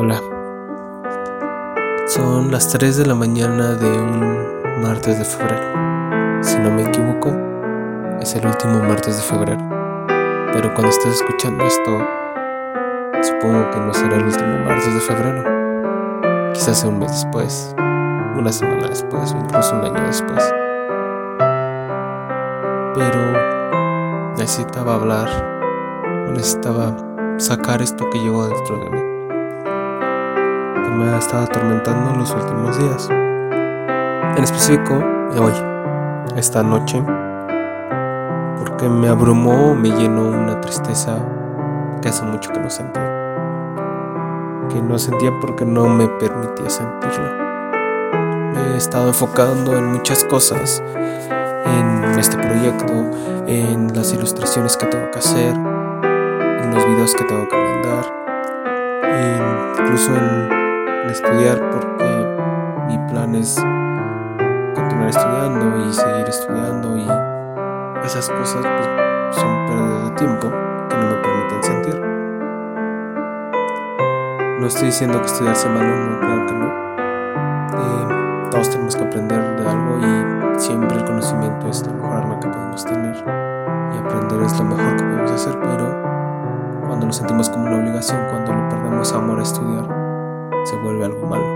Hola. Son las 3 de la mañana de un martes de febrero. Si no me equivoco, es el último martes de febrero. Pero cuando estés escuchando esto, supongo que no será el último martes de febrero. Quizás sea un mes después, una semana después o incluso un año después. Pero necesitaba hablar necesitaba sacar esto que llevo dentro de mí me ha estado atormentando en los últimos días. En específico, hoy, esta noche, porque me abrumó, me llenó una tristeza que hace mucho que no sentía. Que no sentía porque no me permitía sentirlo. Me he estado enfocando en muchas cosas, en este proyecto, en las ilustraciones que tengo que hacer, en los videos que tengo que mandar, incluso en estudiar porque mi plan es continuar estudiando y seguir estudiando y esas cosas pues, son pérdidas de tiempo que no me permiten sentir. No estoy diciendo que estudiar sea malo, no, claro que no. Eh, todos tenemos que aprender de algo y siempre el conocimiento es la mejor arma que podemos tener y aprender es lo mejor que podemos hacer, pero cuando lo sentimos como una obligación, cuando lo perdemos amor a estudiar, se vuelve algo malo.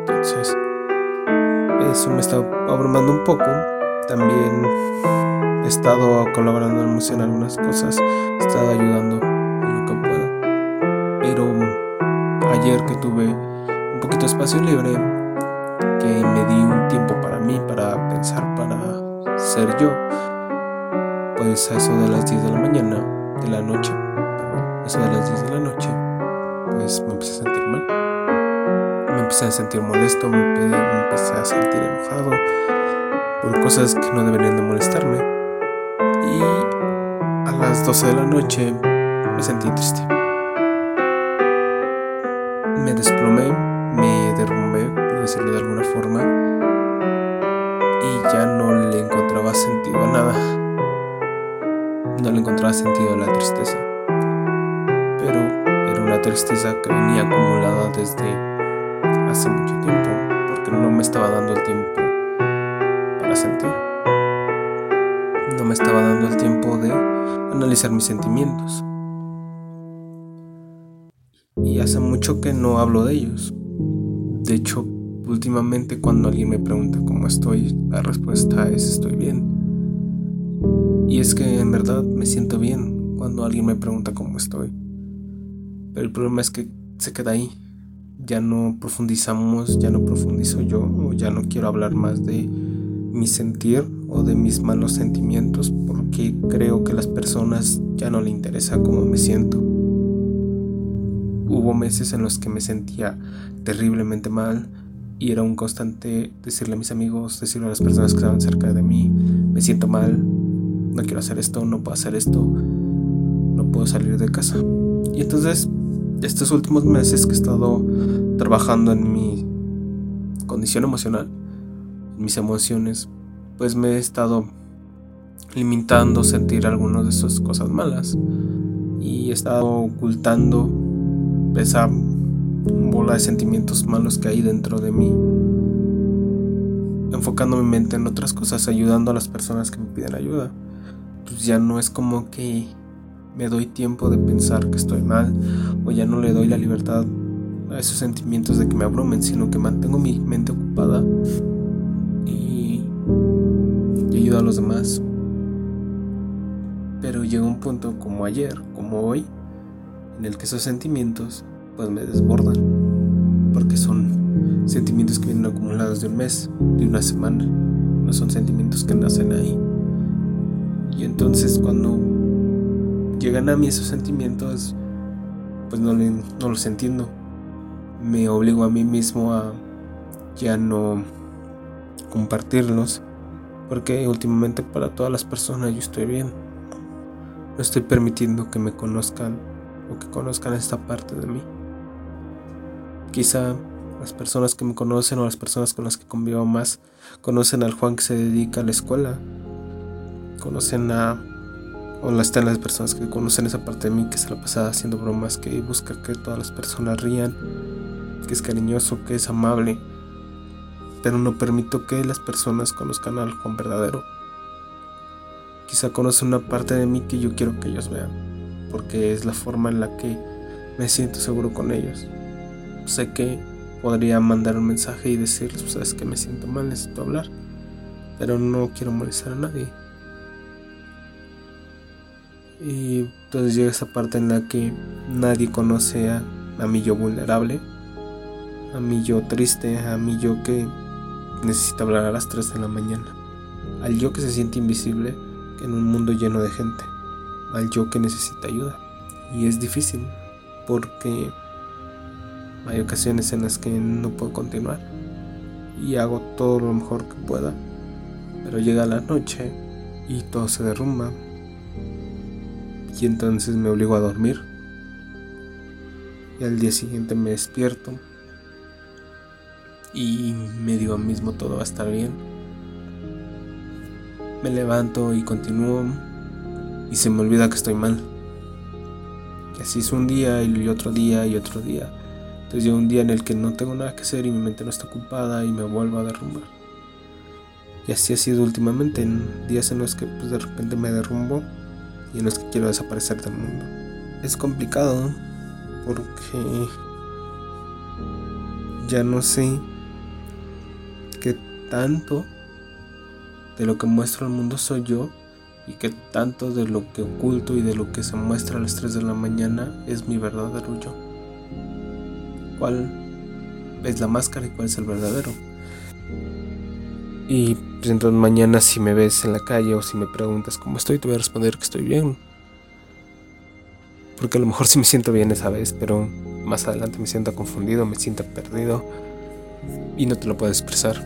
Entonces, eso me está abrumando un poco. También he estado colaborando en algunas cosas, he estado ayudando en lo que pueda. Pero ayer que tuve un poquito de espacio libre, que me di un tiempo para mí, para pensar, para ser yo, pues a eso de las 10 de la mañana, de la noche, perdón, eso de las 10 de la noche, pues me empecé a sentir mal empecé a sentir molesto, me, empecé a sentir enojado por cosas que no deberían de molestarme. Y a las 12 de la noche me sentí triste. Me desplomé, me derrumbé, por decirlo de alguna forma, y ya no le encontraba sentido a nada. No le encontraba sentido a la tristeza. Pero era una tristeza que venía acumulada desde hace mucho tiempo porque no me estaba dando el tiempo para sentir. No me estaba dando el tiempo de analizar mis sentimientos. Y hace mucho que no hablo de ellos. De hecho, últimamente cuando alguien me pregunta cómo estoy, la respuesta es estoy bien. Y es que en verdad me siento bien cuando alguien me pregunta cómo estoy. Pero el problema es que se queda ahí ya no profundizamos, ya no profundizo yo, o ya no quiero hablar más de mi sentir o de mis malos sentimientos, porque creo que a las personas ya no le interesa cómo me siento. Hubo meses en los que me sentía terriblemente mal y era un constante decirle a mis amigos, decirle a las personas que estaban cerca de mí, me siento mal, no quiero hacer esto, no puedo hacer esto, no puedo salir de casa. Y entonces estos últimos meses que he estado trabajando en mi condición emocional, en mis emociones, pues me he estado limitando sentir algunas de esas cosas malas y he estado ocultando esa bola de sentimientos malos que hay dentro de mí, enfocando mi mente en otras cosas, ayudando a las personas que me piden ayuda. Pues ya no es como que me doy tiempo de pensar que estoy mal o ya no le doy la libertad a esos sentimientos de que me abrumen, sino que mantengo mi mente ocupada y, ayudo a los demás. Pero llega un punto como ayer, como hoy, en el que esos sentimientos pues me desbordan, porque son sentimientos que vienen acumulados de un mes, de una semana, no son sentimientos que nacen ahí. Y entonces cuando llegan a mí esos sentimientos, pues no, no los entiendo. Me obligo a mí mismo a ya no compartirlos, porque últimamente para todas las personas yo estoy bien. No estoy permitiendo que me conozcan o que conozcan esta parte de mí. Quizá las personas que me conocen o las personas con las que convivo más conocen al Juan que se dedica a la escuela. Conocen a O están las personas que conocen esa parte de mí que se la pasa haciendo bromas, que busca que todas las personas rían, que es cariñoso, que es amable. Pero no permito que las personas conozcan al Juan verdadero. Quizá conocen una parte de mí que yo quiero que ellos vean, porque es la forma en la que me siento seguro con ellos. Sé que podría mandar un mensaje y decirles, pues sabes que me siento mal, necesito hablar, pero no quiero molestar a nadie. Y entonces llega esa parte en la que nadie conoce a, a mi yo vulnerable, a mi yo triste, a mi yo que necesita hablar a las 3 de la mañana, al yo que se siente invisible en un mundo lleno de gente, al yo que necesita ayuda. Y es difícil porque hay ocasiones en las que no puedo continuar y hago todo lo mejor que pueda, pero llega la noche y todo se derrumba y entonces me obligo a dormir. Y al día siguiente me despierto y me digo mismo todo va a estar bien. Me levanto y continúo y se me olvida que estoy mal. Y así es un día y otro día y otro día. Entonces llega un día en el que no tengo nada que hacer y mi mente no está ocupada y me vuelvo a derrumbar. Y así ha sido últimamente, en días en los que pues, de repente me derrumbo y en los que quiero desaparecer del mundo. Es complicado porque ya no sé qué tanto de lo que muestro al mundo soy yo y qué tanto de lo que oculto y de lo que se muestra a las 3 de la mañana es mi verdadero yo. ¿Cuál es la máscara y cuál es el verdadero? Y pues entonces mañana si me ves en la calle o si me preguntas cómo estoy, te voy a responder que estoy bien. Porque a lo mejor sí me siento bien esa vez, pero más adelante me siento confundido, me siento perdido y no te lo puedo expresar.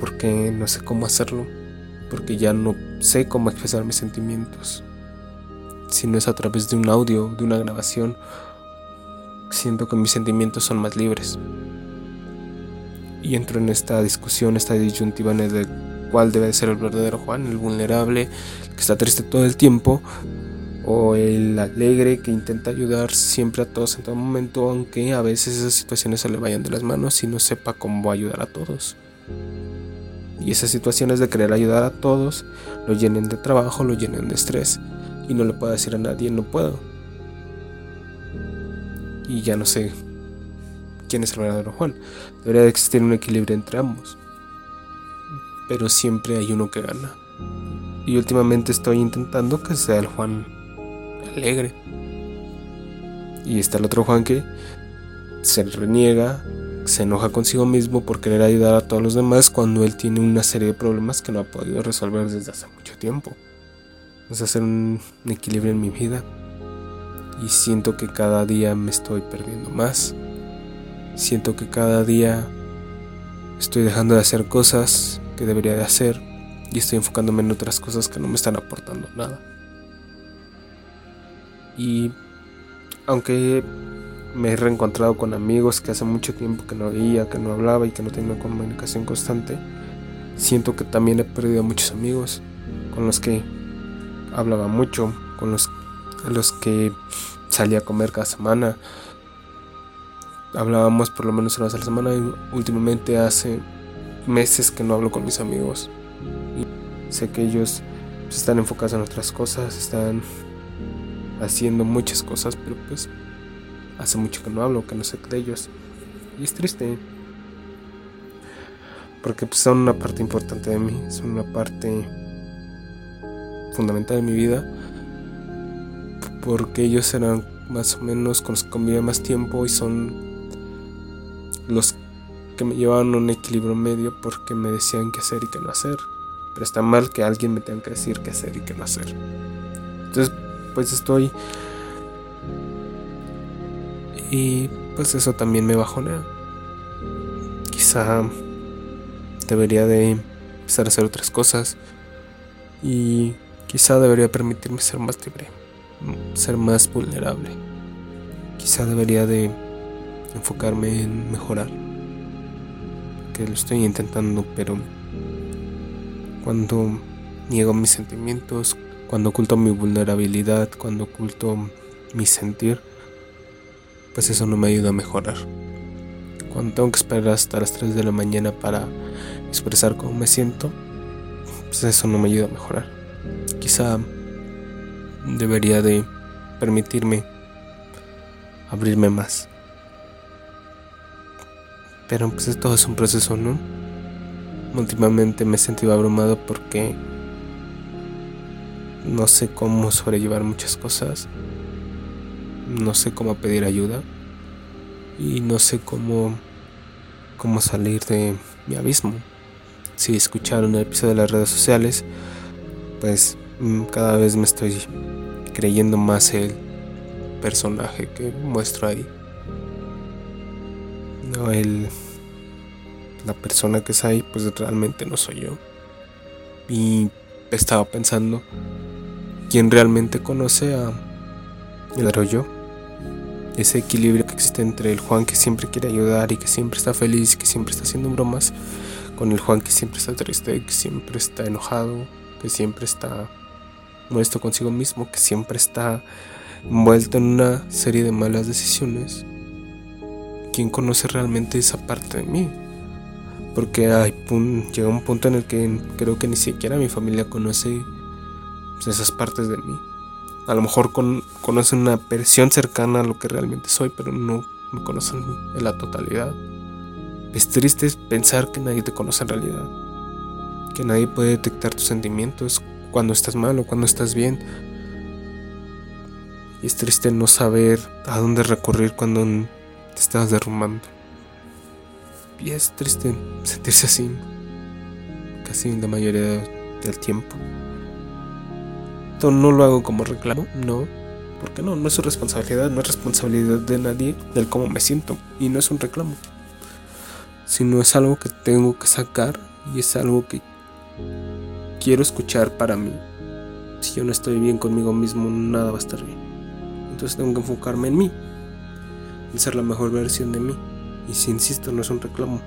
Porque no sé cómo hacerlo. Porque ya no sé cómo expresar mis sentimientos. Si no es a través de un audio, de una grabación, siento que mis sentimientos son más libres y entro en esta discusión, esta disyuntiva de cuál debe ser el verdadero Juan, el vulnerable, que está triste todo el tiempo, o el alegre que intenta ayudar siempre a todos en todo momento, aunque a veces esas situaciones se le vayan de las manos y no sepa cómo ayudar a todos. Y esas situaciones de querer ayudar a todos lo llenen de trabajo, lo llenen de estrés y no le puedo decir a nadie no puedo. Y ya no sé quién es el verdadero Juan. Debería de existir un equilibrio entre ambos. Pero siempre hay uno que gana. Y últimamente estoy intentando que sea el Juan alegre. Y está el otro Juan que se reniega, se enoja consigo mismo por querer ayudar a todos los demás cuando él tiene una serie de problemas que no ha podido resolver desde hace mucho tiempo. Es hacer un equilibrio en mi vida. Y siento que cada día me estoy perdiendo más. Siento que cada día estoy dejando de hacer cosas que debería de hacer y estoy enfocándome en otras cosas que no me están aportando nada. Y aunque me he reencontrado con amigos que hace mucho tiempo que no veía, que no hablaba y que no tenía comunicación constante, siento que también he perdido muchos amigos con los que hablaba mucho, con los, los que salía a comer cada semana, hablábamos por lo menos una vez a la semana y últimamente hace meses que no hablo con mis amigos. Y sé que ellos están enfocados en otras cosas, están haciendo muchas cosas, pero pues hace mucho que no hablo, que no sé de ellos. Y es triste. Porque pues son una parte importante de mí, son una parte fundamental de mi vida. Porque ellos eran más o menos con los que convivía más tiempo y son los que me llevaban un equilibrio medio porque me decían qué hacer y qué no hacer. Pero está mal que alguien me tenga que decir qué hacer y qué no hacer. Entonces, pues estoy... Y pues eso también me bajonea. Quizá debería de empezar a hacer otras cosas. Y quizá debería permitirme ser más libre. Ser más vulnerable. Quizá debería de enfocarme en mejorar. Que lo estoy intentando, pero cuando niego mis sentimientos, cuando oculto mi vulnerabilidad, cuando oculto mi sentir, pues eso no me ayuda a mejorar. Cuando tengo que esperar hasta las 3 de la mañana para expresar cómo me siento, pues eso no me ayuda a mejorar. Quizá debería de permitirme abrirme más. Pero pues esto es un proceso, ¿no? Últimamente me he sentido abrumado porque no sé cómo sobrellevar muchas cosas. No sé cómo pedir ayuda. Y no sé cómo cómo salir de mi abismo. Si escucharon el episodio de las redes sociales, pues mm, cada vez me estoy creyendo más el personaje que muestro ahí. No el la persona que es ahí, pues realmente no soy yo. Y estaba pensando quién realmente conoce a el yo. Ese equilibrio que existe entre el Juan que siempre quiere ayudar y que siempre está feliz, que siempre está haciendo bromas, con el Juan que siempre está triste, que siempre está enojado, que siempre está molesto consigo mismo, que siempre está envuelto en una serie de malas decisiones. ¿Quién conoce realmente esa parte de mí? Porque llega un punto en el que creo que ni siquiera mi familia conoce esas partes de mí. A lo mejor conocen una versión cercana a lo que realmente soy, pero no me conocen en la totalidad. Es triste pensar que nadie te conoce en realidad. Que nadie puede detectar tus sentimientos cuando estás mal o cuando estás bien. Y es triste no saber a dónde recurrir cuando te estás derrumbando. Y es triste sentirse así, casi la mayoría del tiempo. Esto no lo hago como reclamo, no, porque no, no es su responsabilidad, no es responsabilidad de nadie del cómo me siento y no es un reclamo, sino es algo que tengo que sacar y es algo que quiero escuchar para mí. Si yo no estoy bien conmigo mismo, nada va a estar bien. Entonces tengo que enfocarme en mí, en ser la mejor versión de mí. Y si insisto, no es un reclamo.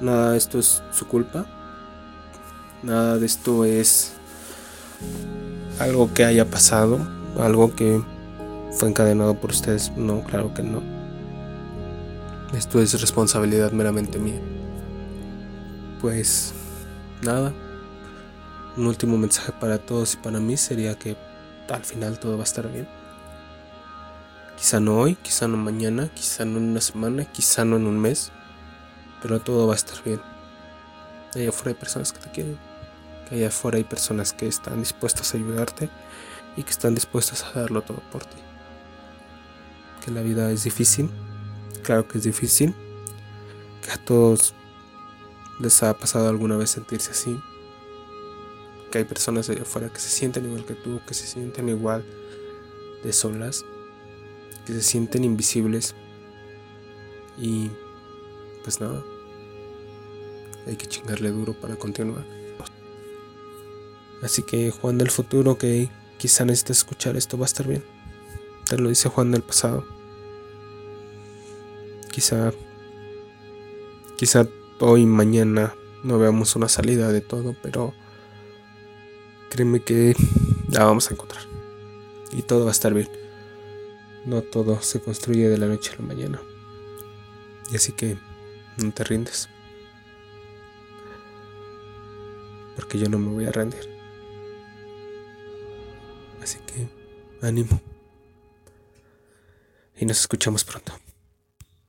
Nada de esto es su culpa. Nada de esto es algo que haya pasado. Algo que fue encadenado por ustedes. No, claro que no. Esto es responsabilidad meramente mía. Pues nada. Un último mensaje para todos y para mí sería que al final todo va a estar bien. Quizá no hoy, quizá no mañana, quizá no en una semana, quizá no en un mes, pero todo va a estar bien. Allá afuera hay personas que te quieren, que allá afuera hay personas que están dispuestas a ayudarte y que están dispuestas a darlo todo por ti. Que la vida es difícil, claro que es difícil, que a todos les ha pasado alguna vez sentirse así, que hay personas allá afuera que se sienten igual que tú, que se sienten igual de solas que se sienten invisibles. Y pues nada, hay que chingarle duro para continuar. Así que Juan del futuro que quizá necesites escuchar esto va a estar bien. Te lo dice Juan del pasado. Quizá quizá hoy mañana no veamos una salida de todo, pero créeme que la vamos a encontrar. Y todo va a estar bien. No todo se construye de la noche a la mañana. Y así que no te rindes. Porque yo no me voy a rendir. Así que ánimo. Y nos escuchamos pronto.